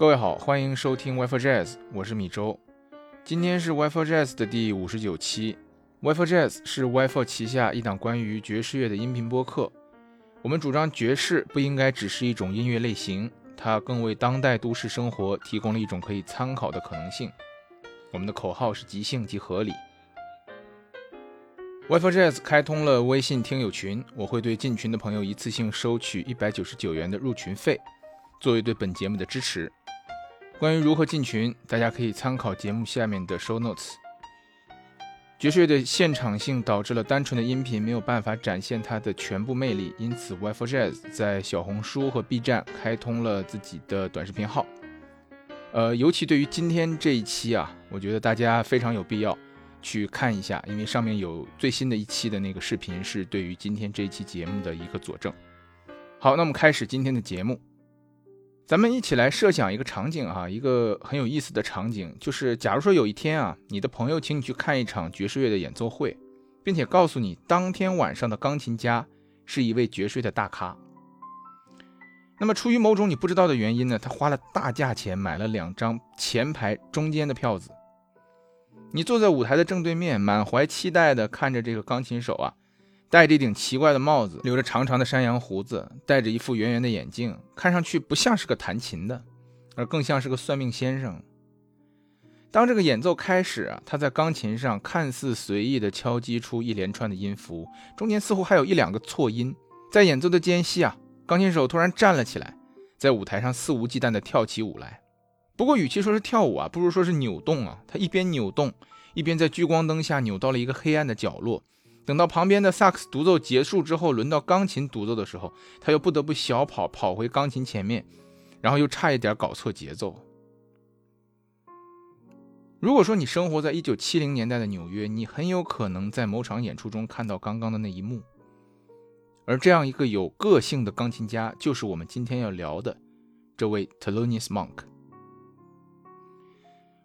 各位好，欢迎收听 Wi-Fi Jazz，我是米周。今天是 Wi-Fi Jazz 的第五十九期。Wi-Fi Jazz 是 Wi-Fi 旗下一档关于爵士乐的音频播客。我们主张爵士不应该只是一种音乐类型，它更为当代都市生活提供了一种可以参考的可能性。我们的口号是即兴即合理。Wi-Fi Jazz 开通了微信听友群，我会对进群的朋友一次性收取一百九十九元的入群费，作为对本节目的支持。关于如何进群，大家可以参考节目下面的 show notes。爵士乐的现场性导致了单纯的音频没有办法展现它的全部魅力，因此 Wi-Fi Jazz 在小红书和 B 站开通了自己的短视频号。呃，尤其对于今天这一期啊，我觉得大家非常有必要去看一下，因为上面有最新的一期的那个视频，是对于今天这一期节目的一个佐证。好，那我们开始今天的节目。咱们一起来设想一个场景啊，一个很有意思的场景，就是假如说有一天啊，你的朋友请你去看一场爵士乐的演奏会，并且告诉你当天晚上的钢琴家是一位爵士的大咖。那么出于某种你不知道的原因呢，他花了大价钱买了两张前排中间的票子。你坐在舞台的正对面，满怀期待地看着这个钢琴手啊。戴着一顶奇怪的帽子，留着长长的山羊胡子，戴着一副圆圆的眼镜，看上去不像是个弹琴的，而更像是个算命先生。当这个演奏开始啊，他在钢琴上看似随意地敲击出一连串的音符，中间似乎还有一两个错音。在演奏的间隙啊，钢琴手突然站了起来，在舞台上肆无忌惮地跳起舞来。不过，与其说是跳舞啊，不如说是扭动啊。他一边扭动，一边在聚光灯下扭到了一个黑暗的角落。等到旁边的萨克斯独奏结束之后，轮到钢琴独奏的时候，他又不得不小跑跑回钢琴前面，然后又差一点搞错节奏。如果说你生活在一九七零年代的纽约，你很有可能在某场演出中看到刚刚的那一幕。而这样一个有个性的钢琴家，就是我们今天要聊的这位 Thelonious Monk。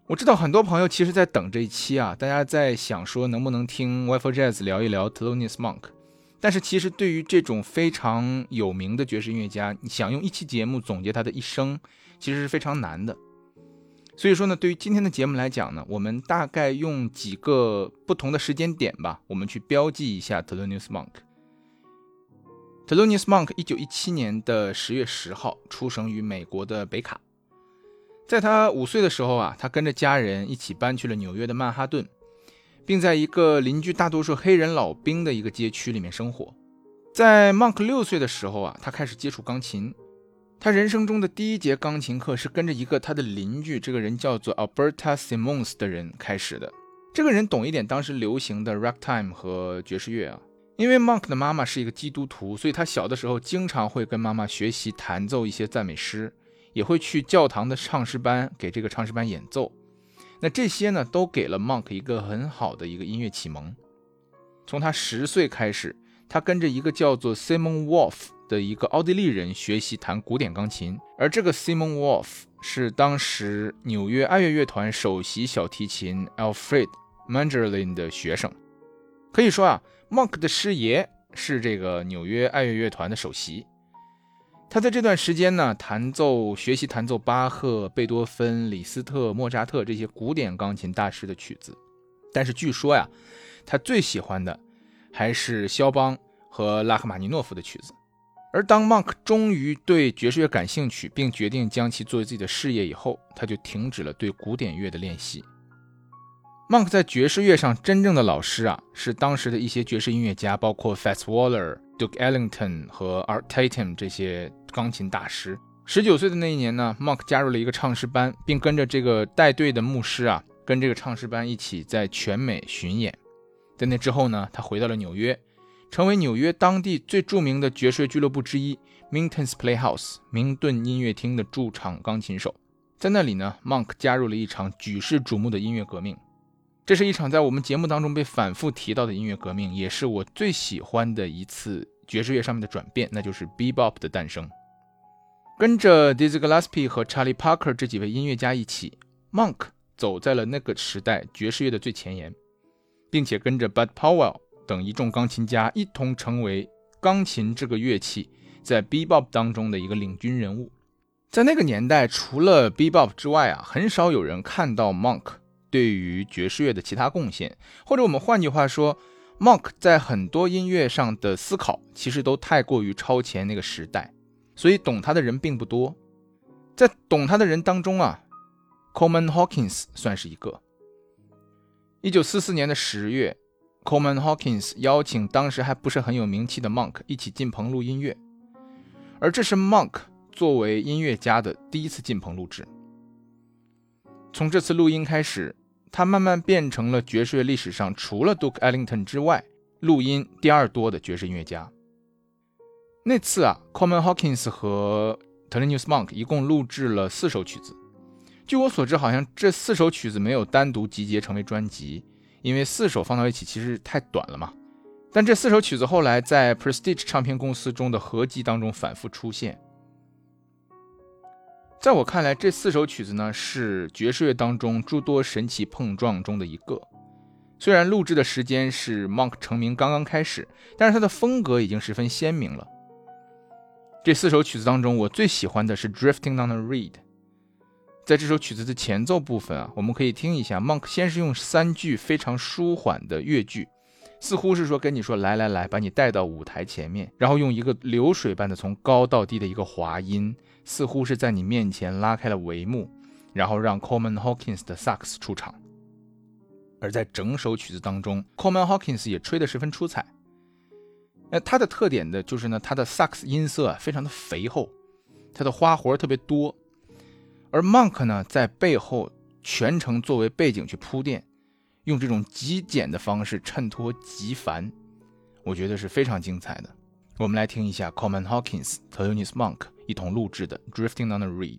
我知道很多朋友其实在等这一期啊，大家在想说能不能听 w i f e Jazz 聊一聊 t e l o n i u s Monk，但是其实对于这种非常有名的爵士音乐家，你想用一期节目总结他的一生，其实是非常难的。所以说呢，对于今天的节目来讲呢，我们大概用几个不同的时间点吧，我们去标记一下 t e l o n i u s Monk。t e l o n i u s Monk 一九一七年的十月十号出生于美国的北卡。在他五岁的时候啊，他跟着家人一起搬去了纽约的曼哈顿，并在一个邻居大多数黑人老兵的一个街区里面生活。在 Monk 六岁的时候啊，他开始接触钢琴。他人生中的第一节钢琴课是跟着一个他的邻居，这个人叫做 Alberta Simmons 的人开始的。这个人懂一点当时流行的 ragtime 和爵士乐啊。因为 Monk 的妈妈是一个基督徒，所以他小的时候经常会跟妈妈学习弹奏一些赞美诗。也会去教堂的唱诗班给这个唱诗班演奏，那这些呢都给了 Monk 一个很好的一个音乐启蒙。从他十岁开始，他跟着一个叫做 Simon Wolf 的一个奥地利人学习弹古典钢琴，而这个 Simon Wolf 是当时纽约爱乐乐团首席小提琴 Alfred Mangerlin 的学生。可以说啊，Monk 的师爷是这个纽约爱乐乐团的首席。他在这段时间呢，弹奏、学习弹奏巴赫、贝多芬、李斯特、莫扎特这些古典钢琴大师的曲子。但是据说呀，他最喜欢的还是肖邦和拉赫玛尼诺夫的曲子。而当 Monk 终于对爵士乐感兴趣，并决定将其作为自己的事业以后，他就停止了对古典乐的练习。Monk 在爵士乐上真正的老师啊，是当时的一些爵士音乐家，包括 Fats Waller。Duke Ellington 和 Art Tatum 这些钢琴大师。十九岁的那一年呢，Monk 加入了一个唱诗班，并跟着这个带队的牧师啊，跟这个唱诗班一起在全美巡演。在那之后呢，他回到了纽约，成为纽约当地最著名的爵士俱乐部之一 Minton's Playhouse 明顿音乐厅的驻场钢琴手。在那里呢，Monk 加入了一场举世瞩目的音乐革命。这是一场在我们节目当中被反复提到的音乐革命，也是我最喜欢的一次爵士乐上面的转变，那就是 bebop 的诞生。跟着 Dizzy Gillespie 和 Charlie Parker 这几位音乐家一起，Monk 走在了那个时代爵士乐的最前沿，并且跟着 Bud Powell 等一众钢琴家一同成为钢琴这个乐器在 bebop 当中的一个领军人物。在那个年代，除了 Bebop 之外啊，很少有人看到 Monk 对于爵士乐的其他贡献，或者我们换句话说，Monk 在很多音乐上的思考其实都太过于超前那个时代，所以懂他的人并不多。在懂他的人当中啊，Coleman Hawkins 算是一个。一九四四年的十月，Coleman Hawkins 邀请当时还不是很有名气的 Monk 一起进棚录音乐，而这是 Monk。作为音乐家的第一次进棚录制，从这次录音开始，他慢慢变成了爵士乐历史上除了 Duke Ellington 之外录音第二多的爵士音乐家。那次啊，Coleman Hawkins 和 Thelonious Monk 一共录制了四首曲子。据我所知，好像这四首曲子没有单独集结成为专辑，因为四首放到一起其实太短了嘛。但这四首曲子后来在 Prestige 唱片公司中的合集当中反复出现。在我看来，这四首曲子呢是爵士乐当中诸多神奇碰撞中的一个。虽然录制的时间是 Monk 成名刚刚开始，但是他的风格已经十分鲜明了。这四首曲子当中，我最喜欢的是 Drifting on the Reed。在这首曲子的前奏部分啊，我们可以听一下，Monk 先是用三句非常舒缓的乐句，似乎是说跟你说来来来，把你带到舞台前面，然后用一个流水般的从高到低的一个滑音。似乎是在你面前拉开了帷幕，然后让 Coleman Hawkins 的萨克斯出场。而在整首曲子当中，Coleman Hawkins 也吹得十分出彩。那他的特点的就是呢，他的萨克斯音色啊非常的肥厚，他的花活特别多。而 Monk 呢，在背后全程作为背景去铺垫，用这种极简的方式衬托极繁，我觉得是非常精彩的。我们来听一下 Coleman Hawkins、Thelonious Monk。一同录制的《Drifting on the Reed》。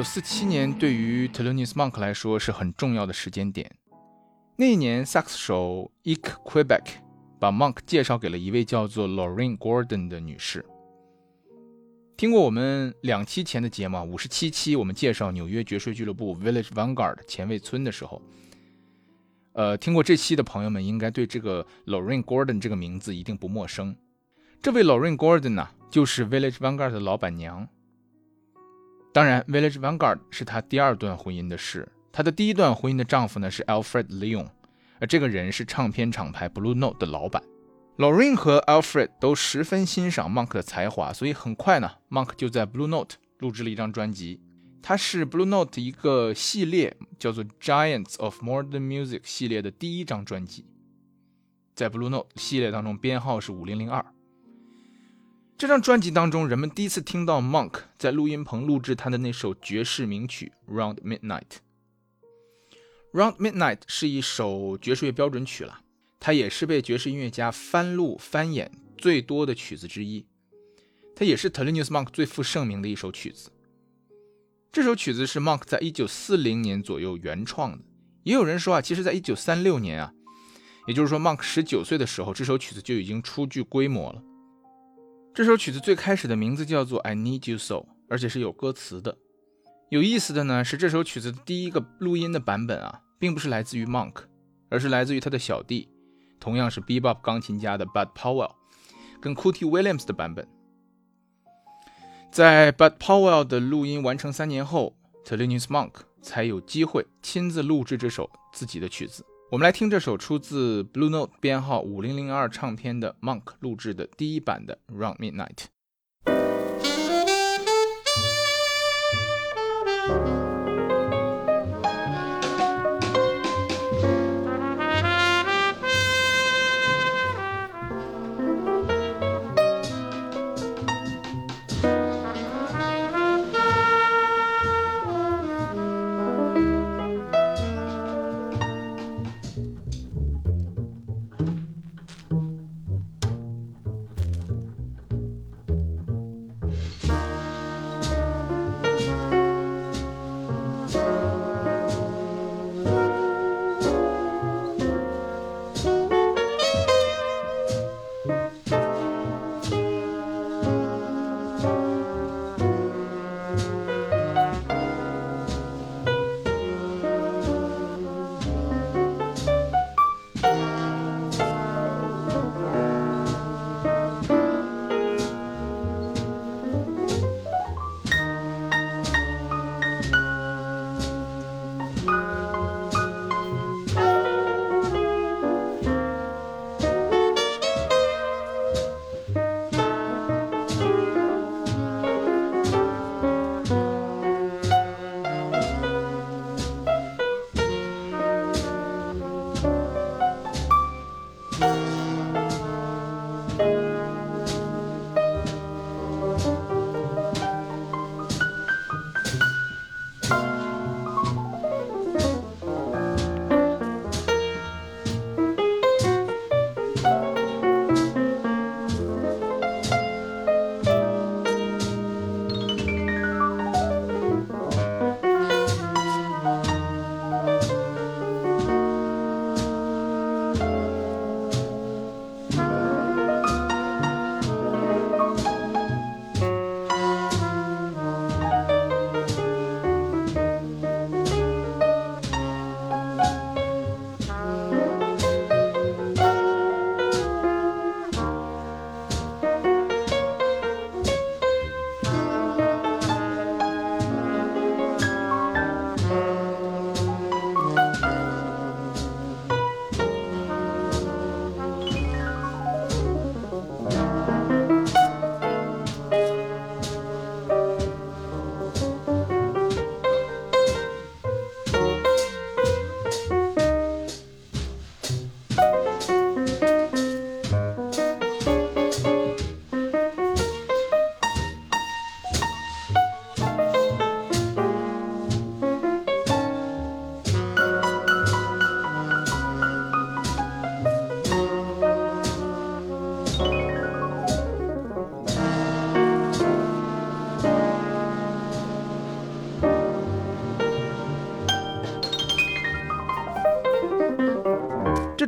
九四七年对于 t e l o n i u s Monk 来说是很重要的时间点。那一年，萨克斯手 Ike Quebec 把 Monk 介绍给了一位叫做 Lorraine Gordon 的女士。听过我们两期前的节目，五十七期我们介绍纽约爵士俱乐部 Village Vanguard 前卫村的时候，呃，听过这期的朋友们应该对这个 Lorraine Gordon 这个名字一定不陌生。这位 Lorraine Gordon 呢，就是 Village Vanguard 的老板娘。当然，Village Vanguard 是她第二段婚姻的事。她的第一段婚姻的丈夫呢是 Alfred Leon，而这个人是唱片厂牌 Blue Note 的老板。Lorraine 和 Alfred 都十分欣赏 Monk 的才华，所以很快呢，Monk 就在 Blue Note 录制了一张专辑。它是 Blue Note 一个系列叫做 Giants of Modern Music 系列的第一张专辑，在 Blue Note 系列当中编号是五零零二。这张专辑当中，人们第一次听到 Monk 在录音棚录制他的那首爵士名曲《Round Midnight》。《Round Midnight》是一首爵士乐标准曲了，它也是被爵士音乐家翻录翻演最多的曲子之一。它也是 t e l o n i u s Monk 最负盛名的一首曲子。这首曲子是 Monk 在一九四零年左右原创的。也有人说啊，其实在一九三六年啊，也就是说 Monk 十九岁的时候，这首曲子就已经初具规模了。这首曲子最开始的名字叫做《I Need You So》，而且是有歌词的。有意思的呢是，这首曲子的第一个录音的版本啊，并不是来自于 Monk，而是来自于他的小弟，同样是 Bebop 钢琴家的 Bud Powell，跟 Cootie Williams 的版本。在 Bud Powell 的录音完成三年后 t e l i n u s Monk 才有机会亲自录制这首自己的曲子。我们来听这首出自 Blue Note 编号五零零二唱片的 Monk 录制的第一版的《Round Midnight》。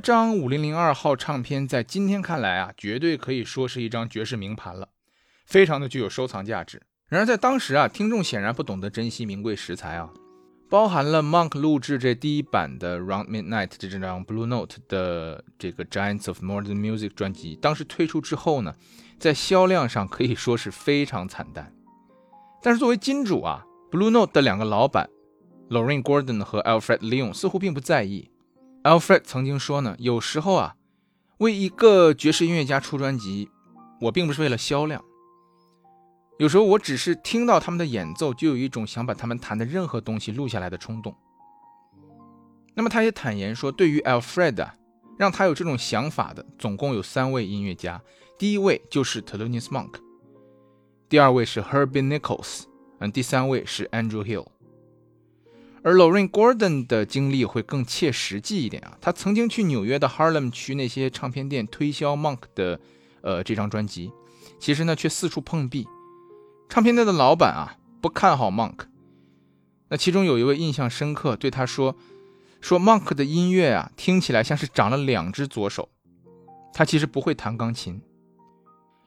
张五零零二号唱片在今天看来啊，绝对可以说是一张绝世名盘了，非常的具有收藏价值。然而在当时啊，听众显然不懂得珍惜名贵食材啊。包含了 Monk 录制这第一版的 Round Midnight 这张 Blue Note 的这个 Giants of Modern Music 专辑，当时推出之后呢，在销量上可以说是非常惨淡。但是作为金主啊，Blue Note 的两个老板 Lorraine Gordon 和 Alfred Leon 似乎并不在意。Alfred 曾经说呢，有时候啊，为一个爵士音乐家出专辑，我并不是为了销量。有时候我只是听到他们的演奏，就有一种想把他们弹的任何东西录下来的冲动。那么他也坦言说，对于 Alfred，让他有这种想法的总共有三位音乐家，第一位就是 t h e l o n i u s Monk，第二位是 Herbie Nichols，嗯，第三位是 Andrew Hill。而 Lorraine Gordon 的经历会更切实际一点啊，他曾经去纽约的 Harlem 区那些唱片店推销 Monk 的，呃，这张专辑，其实呢却四处碰壁。唱片店的老板啊不看好 Monk，那其中有一位印象深刻，对他说：“说 Monk 的音乐啊听起来像是长了两只左手，他其实不会弹钢琴。”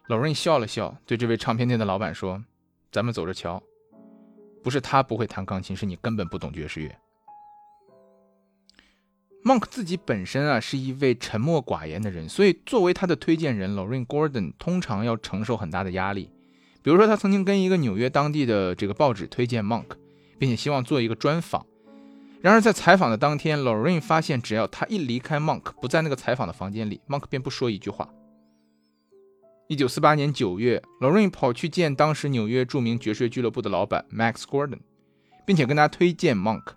Lorraine 笑了笑，对这位唱片店的老板说：“咱们走着瞧，不是他不会弹钢琴，是你根本不懂爵士乐。” Monk 自己本身啊是一位沉默寡言的人，所以作为他的推荐人，Lorraine Gordon 通常要承受很大的压力。比如说，他曾经跟一个纽约当地的这个报纸推荐 Monk，并且希望做一个专访。然而在采访的当天，Lorraine 发现，只要他一离开 Monk，不在那个采访的房间里，Monk 便不说一句话。一九四八年九月，Lorraine 跑去见当时纽约著名爵士俱乐部的老板 Max Gordon，并且跟他推荐 Monk。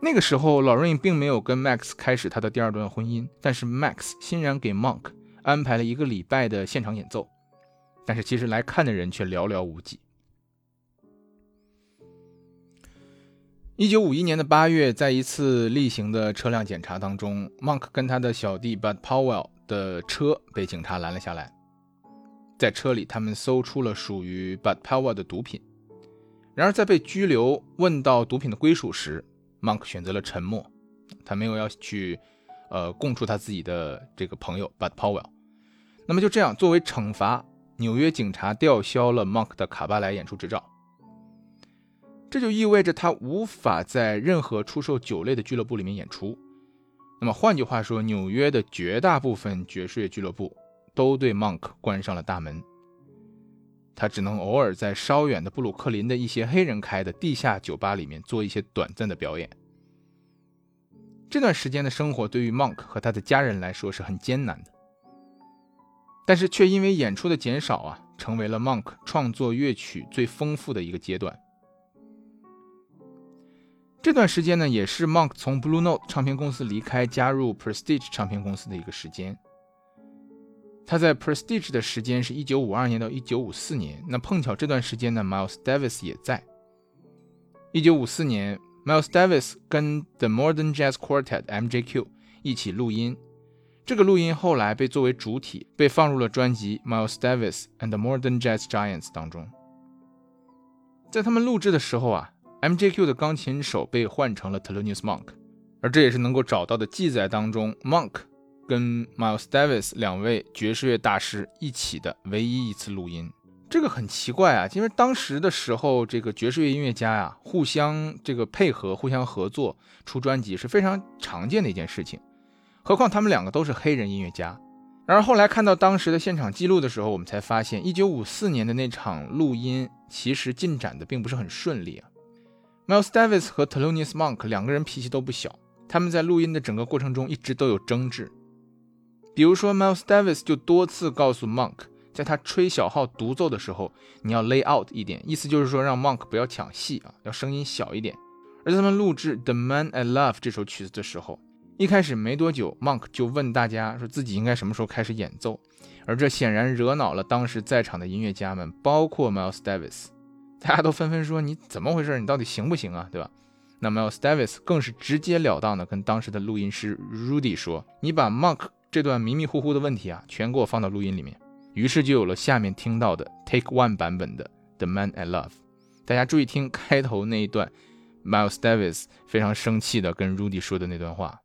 那个时候，Lorraine 并没有跟 Max 开始他的第二段婚姻，但是 Max 欣然给 Monk 安排了一个礼拜的现场演奏。但是其实来看的人却寥寥无几。一九五一年的八月，在一次例行的车辆检查当中，Monk 跟他的小弟 Bud Powell 的车被警察拦了下来。在车里，他们搜出了属于 Bud Powell 的毒品。然而，在被拘留问到毒品的归属时，Monk 选择了沉默，他没有要去呃供出他自己的这个朋友 Bud Powell。那么就这样，作为惩罚。纽约警察吊销了 Monk 的卡巴莱演出执照，这就意味着他无法在任何出售酒类的俱乐部里面演出。那么换句话说，纽约的绝大部分爵士乐俱乐部都对 Monk 关上了大门，他只能偶尔在稍远的布鲁克林的一些黑人开的地下酒吧里面做一些短暂的表演。这段时间的生活对于 Monk 和他的家人来说是很艰难的。但是却因为演出的减少啊，成为了 Monk 创作乐曲最丰富的一个阶段。这段时间呢，也是 Monk 从 Blue Note 唱片公司离开，加入 Prestige 唱片公司的一个时间。他在 Prestige 的时间是一九五二年到一九五四年，那碰巧这段时间呢，Miles Davis 也在。一九五四年，Miles Davis 跟 The Modern Jazz Quartet (MJQ) 一起录音。这个录音后来被作为主体被放入了专辑《Miles Davis and the Modern Jazz Giants》当中。在他们录制的时候啊，MJQ 的钢琴手被换成了 Thelonious Monk，而这也是能够找到的记载当中，Monk 跟 Miles Davis 两位爵士乐大师一起的唯一一次录音。这个很奇怪啊，因为当时的时候，这个爵士乐音乐家呀，互相这个配合、互相合作出专辑是非常常见的一件事情。何况他们两个都是黑人音乐家。然而后来看到当时的现场记录的时候，我们才发现，1954年的那场录音其实进展的并不是很顺利啊。Miles Davis 和 Thelonious Monk 两个人脾气都不小，他们在录音的整个过程中一直都有争执。比如说，Miles Davis 就多次告诉 Monk，在他吹小号独奏的时候，你要 lay out 一点，意思就是说让 Monk 不要抢戏啊，要声音小一点。而在他们录制《The Man I Love》这首曲子的时候，一开始没多久，Monk 就问大家说自己应该什么时候开始演奏，而这显然惹恼了当时在场的音乐家们，包括 Miles Davis，大家都纷纷说你怎么回事？你到底行不行啊？对吧？那 Miles Davis 更是直截了当的跟当时的录音师 Rudy 说：“你把 Monk 这段迷迷糊糊的问题啊，全给我放到录音里面。”于是就有了下面听到的 Take One 版本的 The Man I Love。大家注意听开头那一段，Miles Davis 非常生气的跟 Rudy 说的那段话。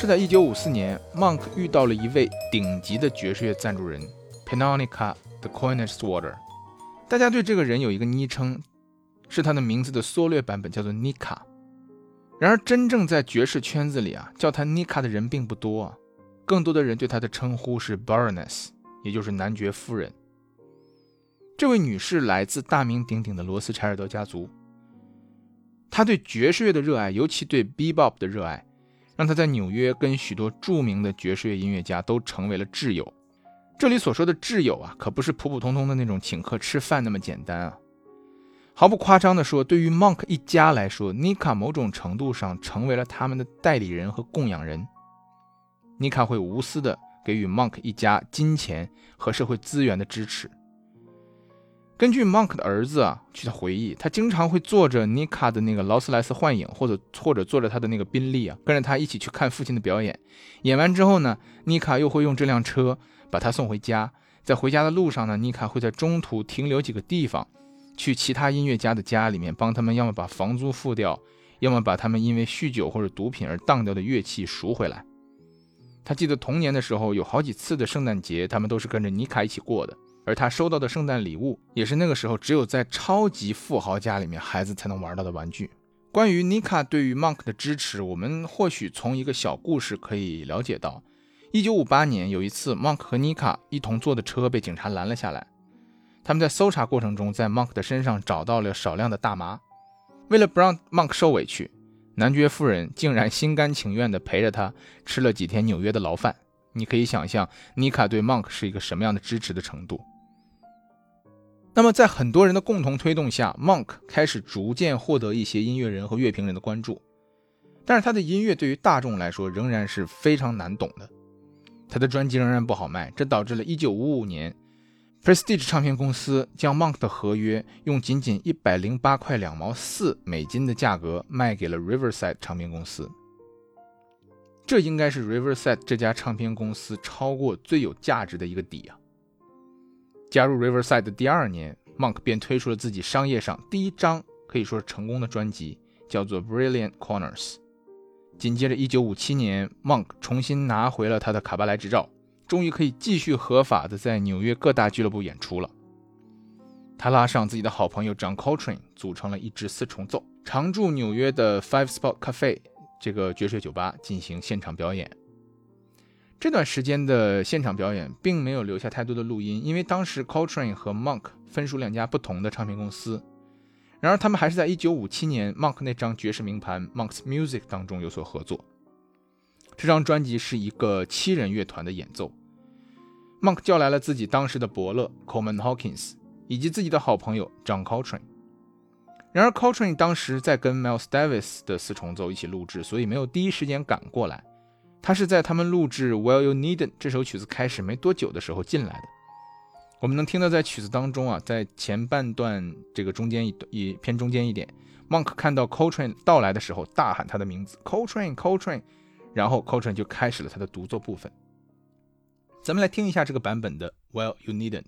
是在1954年，Monk 遇到了一位顶级的爵士乐赞助人 Penonica the Coiners Water。大家对这个人有一个昵称，是他的名字的缩略版本，叫做 Nika。然而，真正在爵士圈子里啊，叫他 Nika 的人并不多啊，更多的人对他的称呼是 Baroness，也就是男爵夫人。这位女士来自大名鼎鼎的罗斯柴尔德家族。她对爵士乐的热爱，尤其对 Bebop 的热爱。让他在纽约跟许多著名的爵士乐音乐家都成为了挚友。这里所说的挚友啊，可不是普普通通的那种请客吃饭那么简单啊。毫不夸张地说，对于 Monk 一家来说，Nika 某种程度上成为了他们的代理人和供养人。Nika 会无私地给予 Monk 一家金钱和社会资源的支持。根据 Monk 的儿子啊，去他回忆，他经常会坐着 Nika 的那个劳斯莱斯幻影，或者或者坐着他的那个宾利啊，跟着他一起去看父亲的表演。演完之后呢，Nika 又会用这辆车把他送回家。在回家的路上呢，Nika 会在中途停留几个地方，去其他音乐家的家里面帮他们，要么把房租付掉，要么把他们因为酗酒或者毒品而当掉的乐器赎回来。他记得童年的时候，有好几次的圣诞节，他们都是跟着妮卡一起过的。而他收到的圣诞礼物，也是那个时候只有在超级富豪家里面孩子才能玩到的玩具。关于妮卡对于 Monk 的支持，我们或许从一个小故事可以了解到。一九五八年有一次，Monk 和妮卡一同坐的车被警察拦了下来。他们在搜查过程中，在 Monk 的身上找到了少量的大麻。为了不让 Monk 受委屈，男爵夫人竟然心甘情愿地陪着他吃了几天纽约的牢饭。你可以想象妮卡对 Monk 是一个什么样的支持的程度。那么，在很多人的共同推动下，Monk 开始逐渐获得一些音乐人和乐评人的关注。但是，他的音乐对于大众来说仍然是非常难懂的，他的专辑仍然不好卖，这导致了1955年，Prestige 唱片公司将 Monk 的合约用仅仅108块两毛四美金的价格卖给了 Riverside 唱片公司。这应该是 Riverside 这家唱片公司超过最有价值的一个底啊。加入 Riverside 的第二年，Monk 便推出了自己商业上第一张可以说是成功的专辑，叫做《Brilliant Corners》。紧接着，1957年，Monk 重新拿回了他的卡巴莱执照，终于可以继续合法的在纽约各大俱乐部演出了。他拉上自己的好朋友 John Coltrane，组成了一支四重奏，常驻纽约的 Five Spot Cafe 这个爵士酒吧进行现场表演。这段时间的现场表演并没有留下太多的录音，因为当时 Coltrane 和 Monk 分属两家不同的唱片公司。然而，他们还是在1957年 Monk 那张爵士名盘《Monk's Music》当中有所合作。这张专辑是一个七人乐团的演奏。Monk 叫来了自己当时的伯乐 Coleman Hawkins 以及自己的好朋友 John Coltrane。然而，Coltrane 当时在跟 Miles Davis 的四重奏一起录制，所以没有第一时间赶过来。他是在他们录制《Well You Needn't》这首曲子开始没多久的时候进来的。我们能听到在曲子当中啊，在前半段这个中间一一偏中间一点，Monk 看到 Coltrane 到来的时候，大喊他的名字 Coltrane，Coltrane，然后 Coltrane 就开始了他的独奏部分。咱们来听一下这个版本的《Well You Needn't》。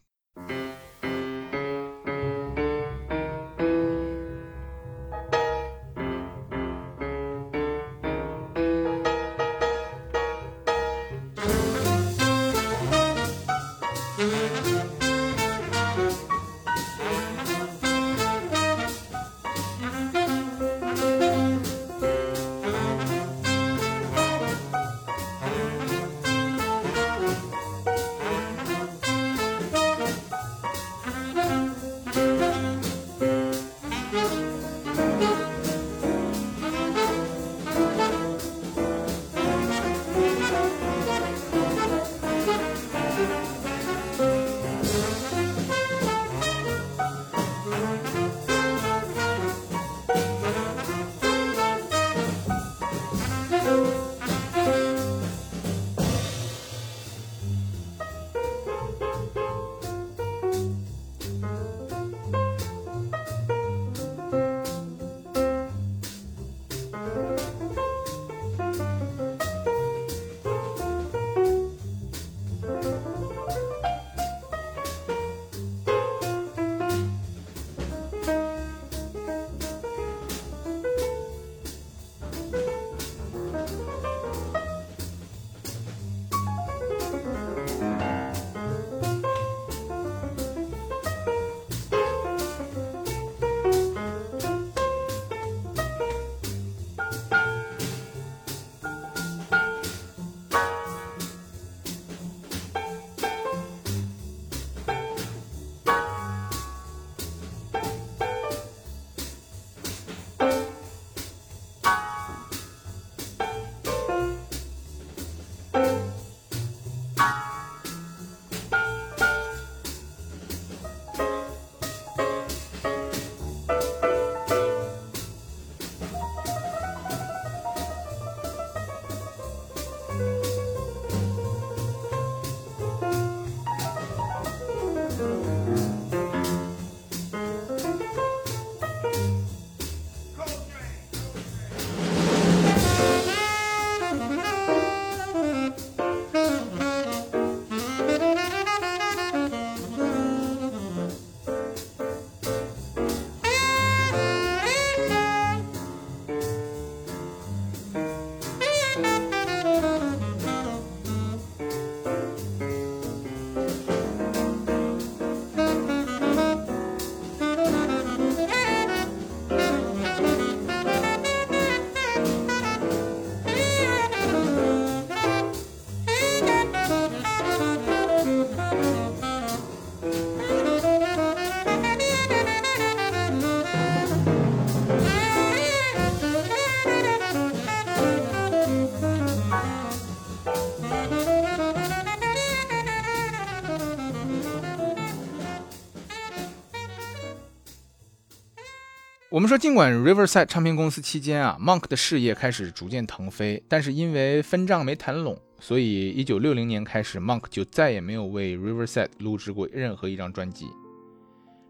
说，尽管 Riverside 唱片公司期间啊，Monk 的事业开始逐渐腾飞，但是因为分账没谈拢，所以1960年开始，Monk 就再也没有为 Riverside 录制过任何一张专辑。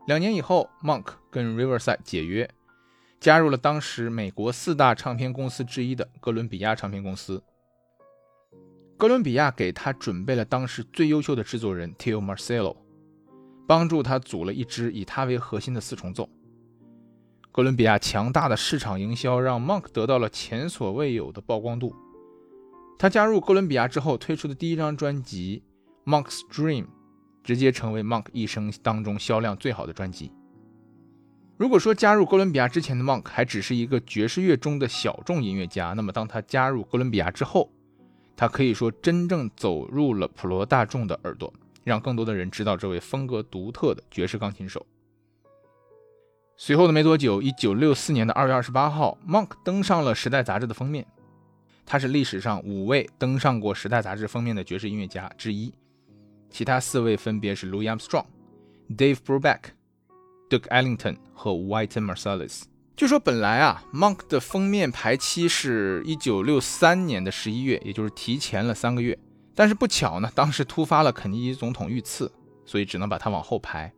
两年以后，Monk 跟 Riverside 解约，加入了当时美国四大唱片公司之一的哥伦比亚唱片公司。哥伦比亚给他准备了当时最优秀的制作人 Teo Marcello，帮助他组了一支以他为核心的四重奏。哥伦比亚强大的市场营销让 Monk 得到了前所未有的曝光度。他加入哥伦比亚之后推出的第一张专辑《Monk's Dream》直接成为 Monk 一生当中销量最好的专辑。如果说加入哥伦比亚之前的 Monk 还只是一个爵士乐中的小众音乐家，那么当他加入哥伦比亚之后，他可以说真正走入了普罗大众的耳朵，让更多的人知道这位风格独特的爵士钢琴手。随后的没多久，一九六四年的二月二十八号，Monk 登上了《时代》杂志的封面。他是历史上五位登上过《时代》杂志封面的爵士音乐家之一，其他四位分别是 Louis Armstrong、Dave Brubeck、Duke Ellington 和 Wynton Marsalis。据说本来啊，Monk 的封面排期是一九六三年的十一月，也就是提前了三个月。但是不巧呢，当时突发了肯尼迪总统遇刺，所以只能把它往后排。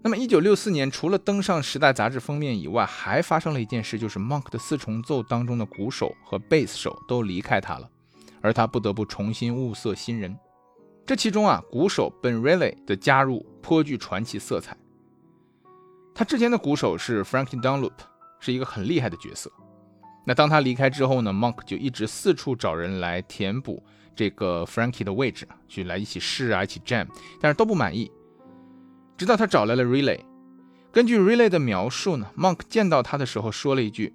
那么，一九六四年，除了登上《时代》杂志封面以外，还发生了一件事，就是 Monk 的四重奏当中的鼓手和贝斯手都离开他了，而他不得不重新物色新人。这其中啊，鼓手 Ben Riley 的加入颇具传奇色彩。他之前的鼓手是 Frankie Dunlop，是一个很厉害的角色。那当他离开之后呢，Monk 就一直四处找人来填补这个 Frankie 的位置，去来一起试啊，一起 jam，但是都不满意。直到他找来了 Relay，根据 Relay 的描述呢，Monk 见到他的时候说了一句：“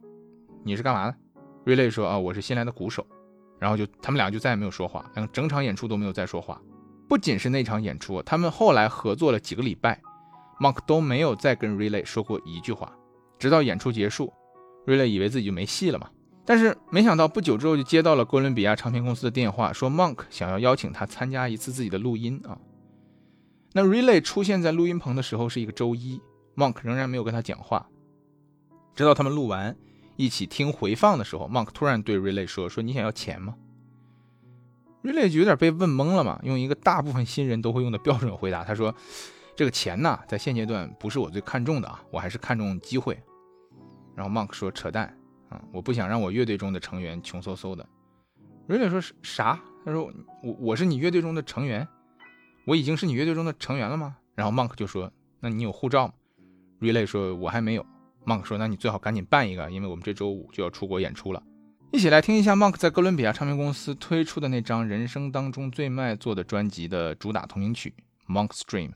你是干嘛的？”Relay 说：“啊，我是新来的鼓手。”然后就他们俩就再也没有说话，两整场演出都没有再说话。不仅是那场演出，他们后来合作了几个礼拜，Monk 都没有再跟 Relay 说过一句话，直到演出结束，Relay 以为自己就没戏了嘛。但是没想到不久之后就接到了哥伦比亚唱片公司的电话，说 Monk 想要邀请他参加一次自己的录音啊。那 Relay 出现在录音棚的时候是一个周一，Monk 仍然没有跟他讲话，直到他们录完一起听回放的时候，Monk 突然对 Relay 说：“说你想要钱吗？”Relay 就有点被问懵了嘛，用一个大部分新人都会用的标准回答，他说：“这个钱呢，在现阶段不是我最看重的啊，我还是看重机会。”然后 Monk 说：“扯淡啊，我不想让我乐队中的成员穷嗖嗖的。”Relay 说：“是啥？”他说：“我我是你乐队中的成员。”我已经是你乐队中的成员了吗？然后 Monk 就说：“那你有护照吗？”Relay 说：“我还没有。”Monk 说：“那你最好赶紧办一个，因为我们这周五就要出国演出了。”一起来听一下 Monk 在哥伦比亚唱片公司推出的那张人生当中最卖座的专辑的主打同名曲《Monk's Dream》。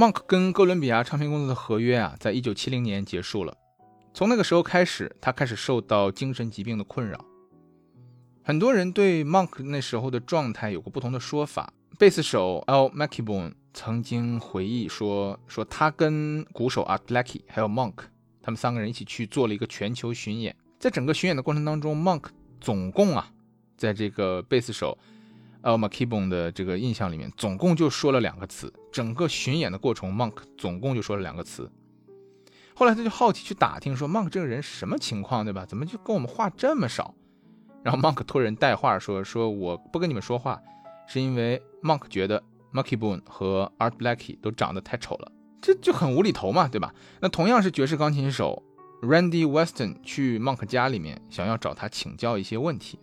Monk 跟哥伦比亚唱片公司的合约啊，在一九七零年结束了。从那个时候开始，他开始受到精神疾病的困扰。很多人对 Monk 那时候的状态有过不同的说法。贝斯手 Al McKibben 曾经回忆说：“说他跟鼓手 Art Blakey 还有 Monk，他们三个人一起去做了一个全球巡演。在整个巡演的过程当中，Monk 总共啊，在这个贝斯手呃，McKibbon 的这个印象里面，总共就说了两个词。整个巡演的过程，Monk 总共就说了两个词。后来他就好奇去打听，说 Monk 这个人什么情况，对吧？怎么就跟我们话这么少？然后 Monk 托人带话说：说我不跟你们说话。”是因为 Monk 觉得 Marky Boone 和 Art Blackie 都长得太丑了，这就很无厘头嘛，对吧？那同样是爵士钢琴手 Randy Weston 去 Monk 家里面，想要找他请教一些问题。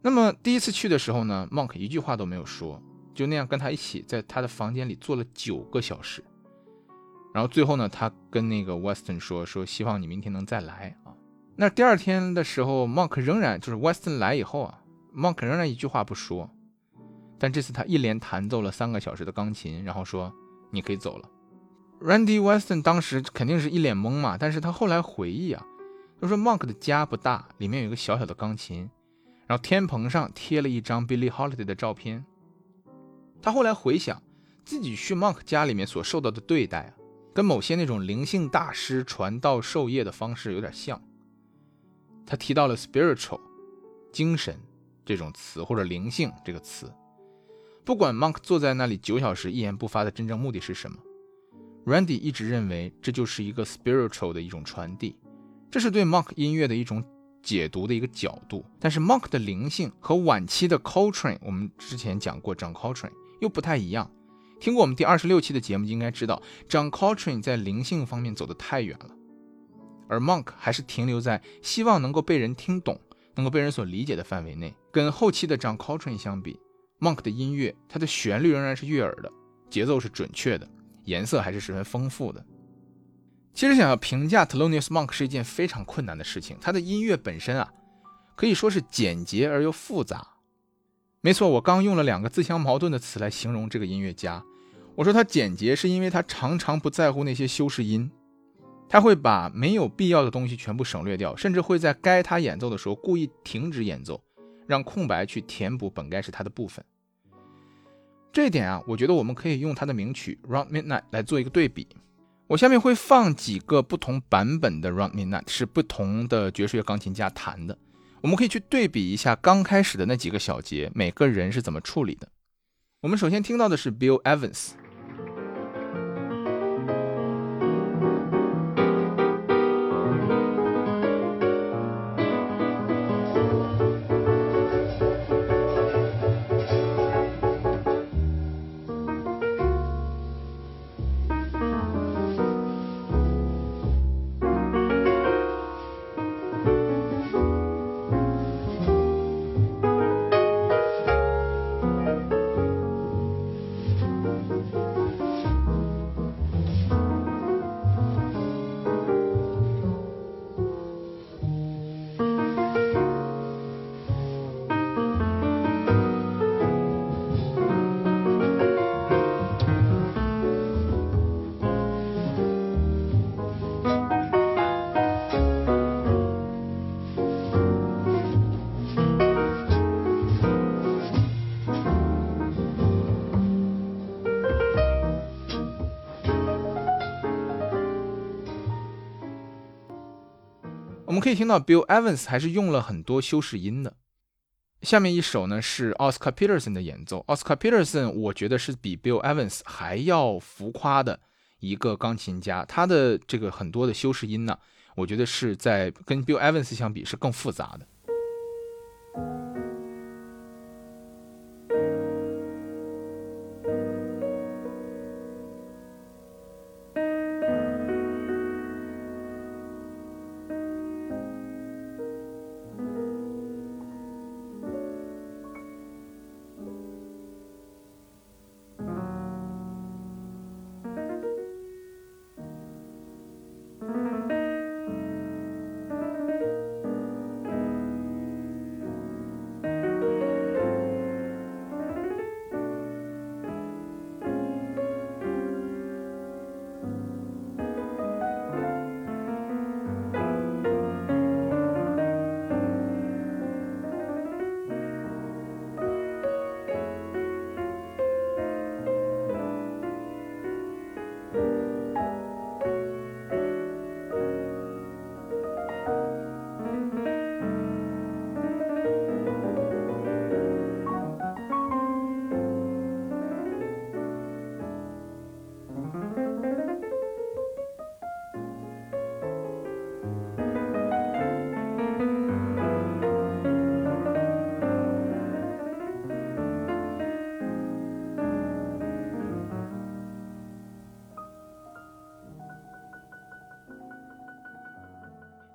那么第一次去的时候呢，Monk 一句话都没有说，就那样跟他一起在他的房间里坐了九个小时。然后最后呢，他跟那个 Weston 说说希望你明天能再来啊。那第二天的时候，Monk 仍然就是 Weston 来以后啊，Monk 仍然一句话不说。但这次他一连弹奏了三个小时的钢琴，然后说：“你可以走了。” Randy Weston 当时肯定是一脸懵嘛，但是他后来回忆啊，他说：“Monk 的家不大，里面有一个小小的钢琴，然后天棚上贴了一张 Billie Holiday 的照片。”他后来回想自己去 Monk 家里面所受到的对待啊，跟某些那种灵性大师传道授业的方式有点像。他提到了 spiritual 精神这种词，或者灵性这个词。不管 Monk 坐在那里九小时一言不发的真正目的是什么，Randy 一直认为这就是一个 spiritual 的一种传递，这是对 Monk 音乐的一种解读的一个角度。但是 Monk 的灵性和晚期的 Coltrane，我们之前讲过，John Coltrane 又不太一样。听过我们第二十六期的节目应该知道，John Coltrane 在灵性方面走得太远了，而 Monk 还是停留在希望能够被人听懂、能够被人所理解的范围内。跟后期的 John Coltrane 相比，Monk 的音乐，它的旋律仍然是悦耳的，节奏是准确的，颜色还是十分丰富的。其实想要评价 Telonius Monk 是一件非常困难的事情。他的音乐本身啊，可以说是简洁而又复杂。没错，我刚用了两个自相矛盾的词来形容这个音乐家。我说他简洁，是因为他常常不在乎那些修饰音，他会把没有必要的东西全部省略掉，甚至会在该他演奏的时候故意停止演奏。让空白去填补本该是他的部分。这一点啊，我觉得我们可以用他的名曲《Round Midnight》来做一个对比。我下面会放几个不同版本的《Round Midnight》，是不同的爵士乐钢琴家弹的。我们可以去对比一下刚开始的那几个小节，每个人是怎么处理的。我们首先听到的是 Bill Evans。可以听到 Bill Evans 还是用了很多修饰音的。下面一首呢是 Oscar Peterson 的演奏。Oscar Peterson 我觉得是比 Bill Evans 还要浮夸的一个钢琴家，他的这个很多的修饰音呢，我觉得是在跟 Bill Evans 相比是更复杂的。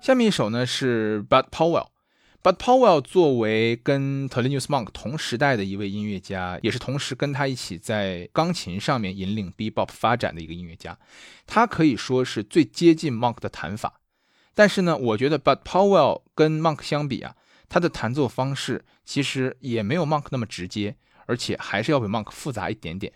下面一首呢是 Bud Powell。Bud Powell 作为跟 t e l o n i u s Monk 同时代的一位音乐家，也是同时跟他一起在钢琴上面引领 Bebop 发展的一个音乐家，他可以说是最接近 Monk 的弹法。但是呢，我觉得 Bud Powell 跟 Monk 相比啊，他的弹奏方式其实也没有 Monk 那么直接，而且还是要比 Monk 复杂一点点。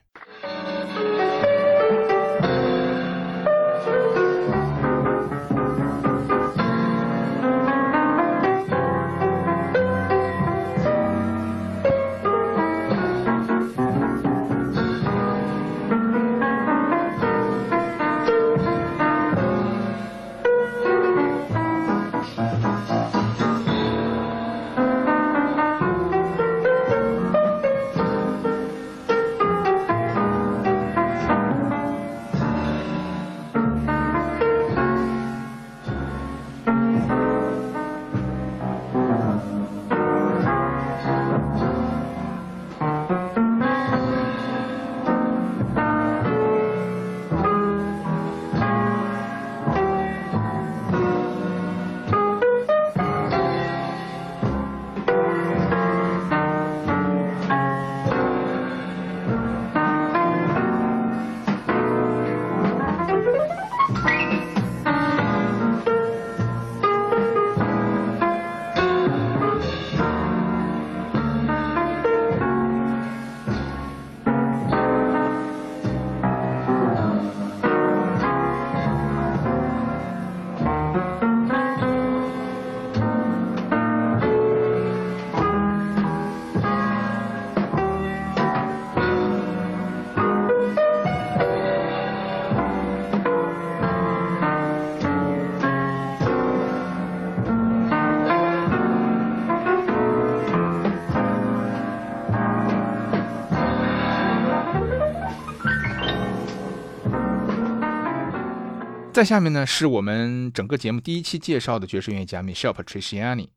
在下面呢，是我们整个节目第一期介绍的爵士乐家 Michelle Patriciani，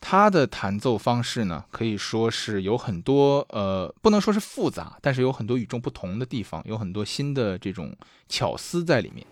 他的弹奏方式呢，可以说是有很多呃，不能说是复杂，但是有很多与众不同的地方，有很多新的这种巧思在里面。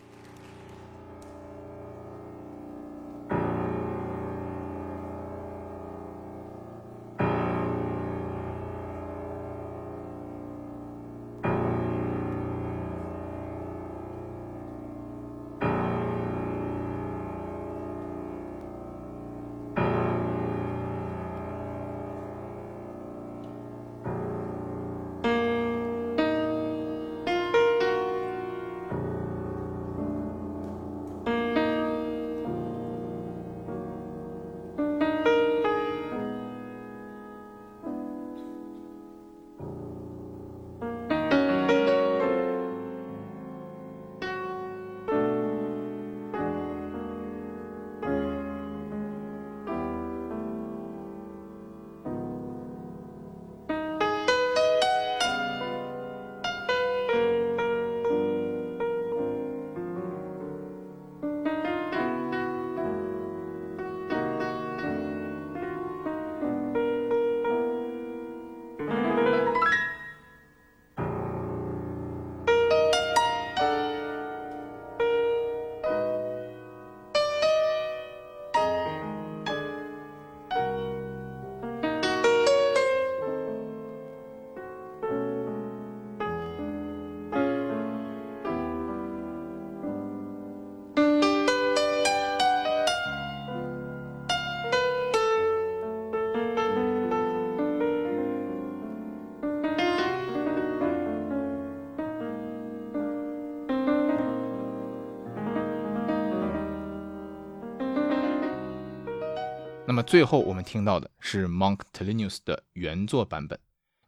最后我们听到的是 Monk t e l i n u s 的原作版本。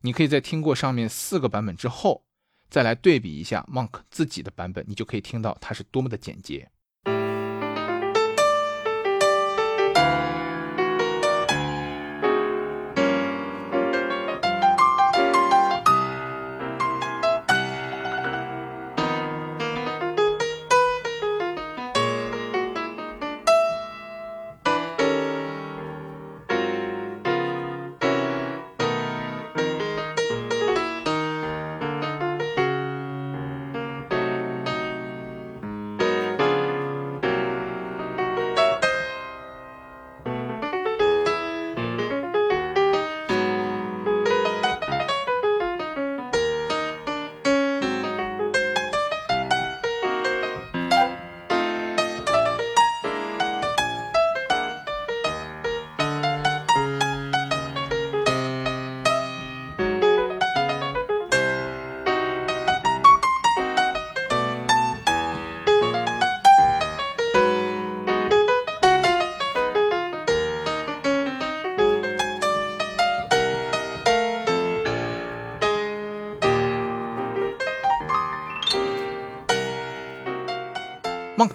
你可以在听过上面四个版本之后，再来对比一下 Monk 自己的版本，你就可以听到它是多么的简洁。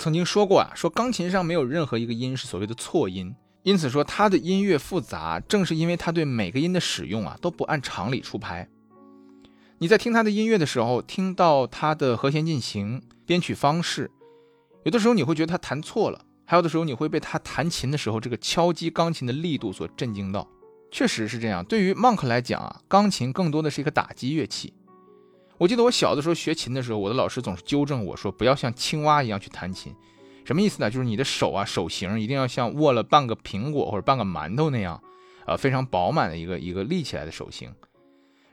曾经说过啊，说钢琴上没有任何一个音是所谓的错音，因此说他的音乐复杂，正是因为他对每个音的使用啊都不按常理出牌。你在听他的音乐的时候，听到他的和弦进行、编曲方式，有的时候你会觉得他弹错了，还有的时候你会被他弹琴的时候这个敲击钢琴的力度所震惊到。确实是这样，对于 Monk 来讲啊，钢琴更多的是一个打击乐器。我记得我小的时候学琴的时候，我的老师总是纠正我说，不要像青蛙一样去弹琴。什么意思呢？就是你的手啊，手型一定要像握了半个苹果或者半个馒头那样，呃，非常饱满的一个一个立起来的手型。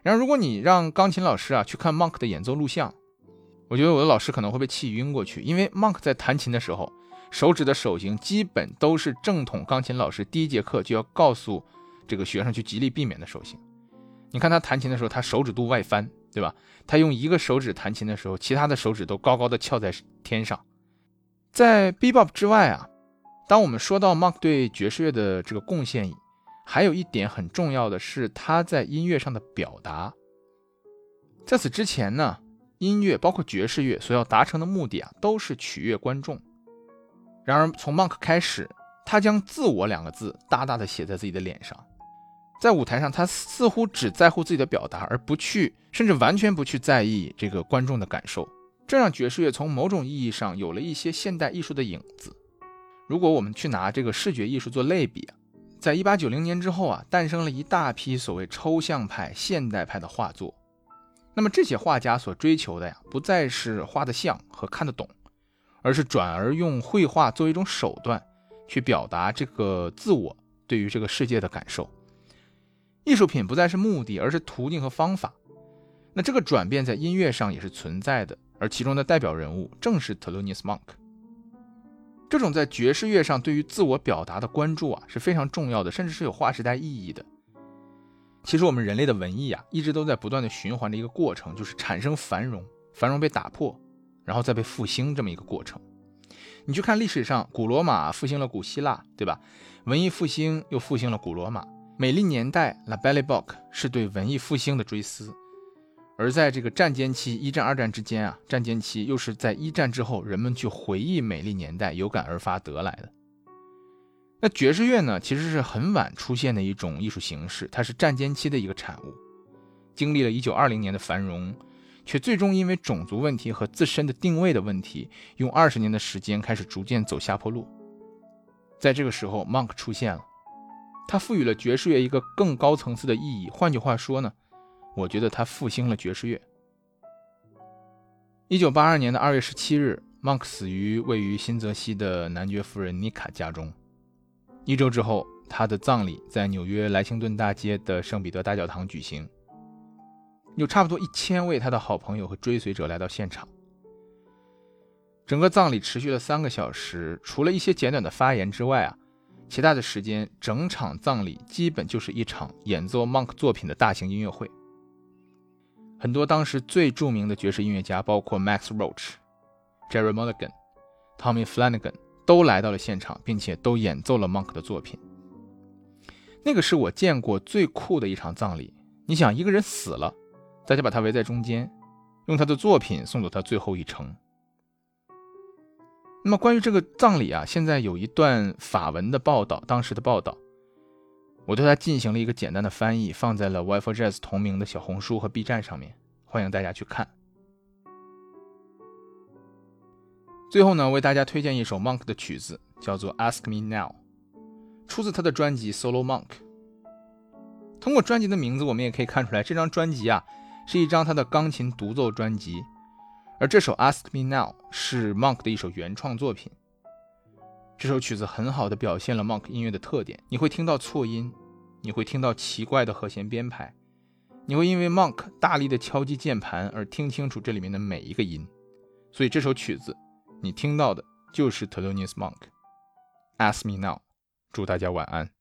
然后，如果你让钢琴老师啊去看 Monk 的演奏录像，我觉得我的老师可能会被气晕过去，因为 Monk 在弹琴的时候，手指的手型基本都是正统钢琴老师第一节课就要告诉这个学生去极力避免的手型。你看他弹琴的时候，他手指肚外翻。对吧？他用一个手指弹琴的时候，其他的手指都高高的翘在天上。在 bebop 之外啊，当我们说到 Monk 对爵士乐的这个贡献，还有一点很重要的是他在音乐上的表达。在此之前呢，音乐包括爵士乐所要达成的目的啊，都是取悦观众。然而从 Monk 开始，他将“自我”两个字大大的写在自己的脸上。在舞台上，他似乎只在乎自己的表达，而不去，甚至完全不去在意这个观众的感受。这让爵士乐从某种意义上有了一些现代艺术的影子。如果我们去拿这个视觉艺术做类比，在一八九零年之后啊，诞生了一大批所谓抽象派、现代派的画作。那么这些画家所追求的呀，不再是画得像和看得懂，而是转而用绘画作为一种手段，去表达这个自我对于这个世界的感受。艺术品不再是目的，而是途径和方法。那这个转变在音乐上也是存在的，而其中的代表人物正是 t h e l o n i u s Monk。这种在爵士乐上对于自我表达的关注啊是非常重要的，甚至是有划时代意义的。其实我们人类的文艺啊一直都在不断的循环的一个过程，就是产生繁荣，繁荣被打破，然后再被复兴这么一个过程。你去看历史上，古罗马复兴了古希腊，对吧？文艺复兴又复兴了古罗马。美丽年代《La Belle Époque》是对文艺复兴的追思，而在这个战间期，一战、二战之间啊，战间期又是在一战之后，人们去回忆美丽年代，有感而发得来的。那爵士乐呢，其实是很晚出现的一种艺术形式，它是战间期的一个产物，经历了一九二零年的繁荣，却最终因为种族问题和自身的定位的问题，用二十年的时间开始逐渐走下坡路。在这个时候，Monk 出现了。他赋予了爵士乐一个更高层次的意义。换句话说呢，我觉得他复兴了爵士乐。一九八二年的二月十七日，Monk 死于位于新泽西的男爵夫人妮卡家中。一周之后，他的葬礼在纽约莱辛顿大街的圣彼得大教堂举行，有差不多一千位他的好朋友和追随者来到现场。整个葬礼持续了三个小时，除了一些简短的发言之外啊。其他的时间，整场葬礼基本就是一场演奏 Monk 作品的大型音乐会。很多当时最著名的爵士音乐家，包括 Max Roach、Jerry Mulligan、Tommy Flanagan，都来到了现场，并且都演奏了 Monk 的作品。那个是我见过最酷的一场葬礼。你想，一个人死了，大家把他围在中间，用他的作品送走他最后一程。那么关于这个葬礼啊，现在有一段法文的报道，当时的报道，我对它进行了一个简单的翻译，放在了 w i f e Jazz 同名的小红书和 B 站上面，欢迎大家去看。最后呢，为大家推荐一首 Monk 的曲子，叫做 Ask Me Now，出自他的专辑 Solo Monk。通过专辑的名字，我们也可以看出来，这张专辑啊，是一张他的钢琴独奏专辑。而这首《Ask Me Now》是 Monk 的一首原创作品。这首曲子很好的表现了 Monk 音乐的特点。你会听到错音，你会听到奇怪的和弦编排，你会因为 Monk 大力的敲击键盘而听清楚这里面的每一个音。所以这首曲子，你听到的就是 t e l o n i u s Monk。《Ask Me Now》，祝大家晚安。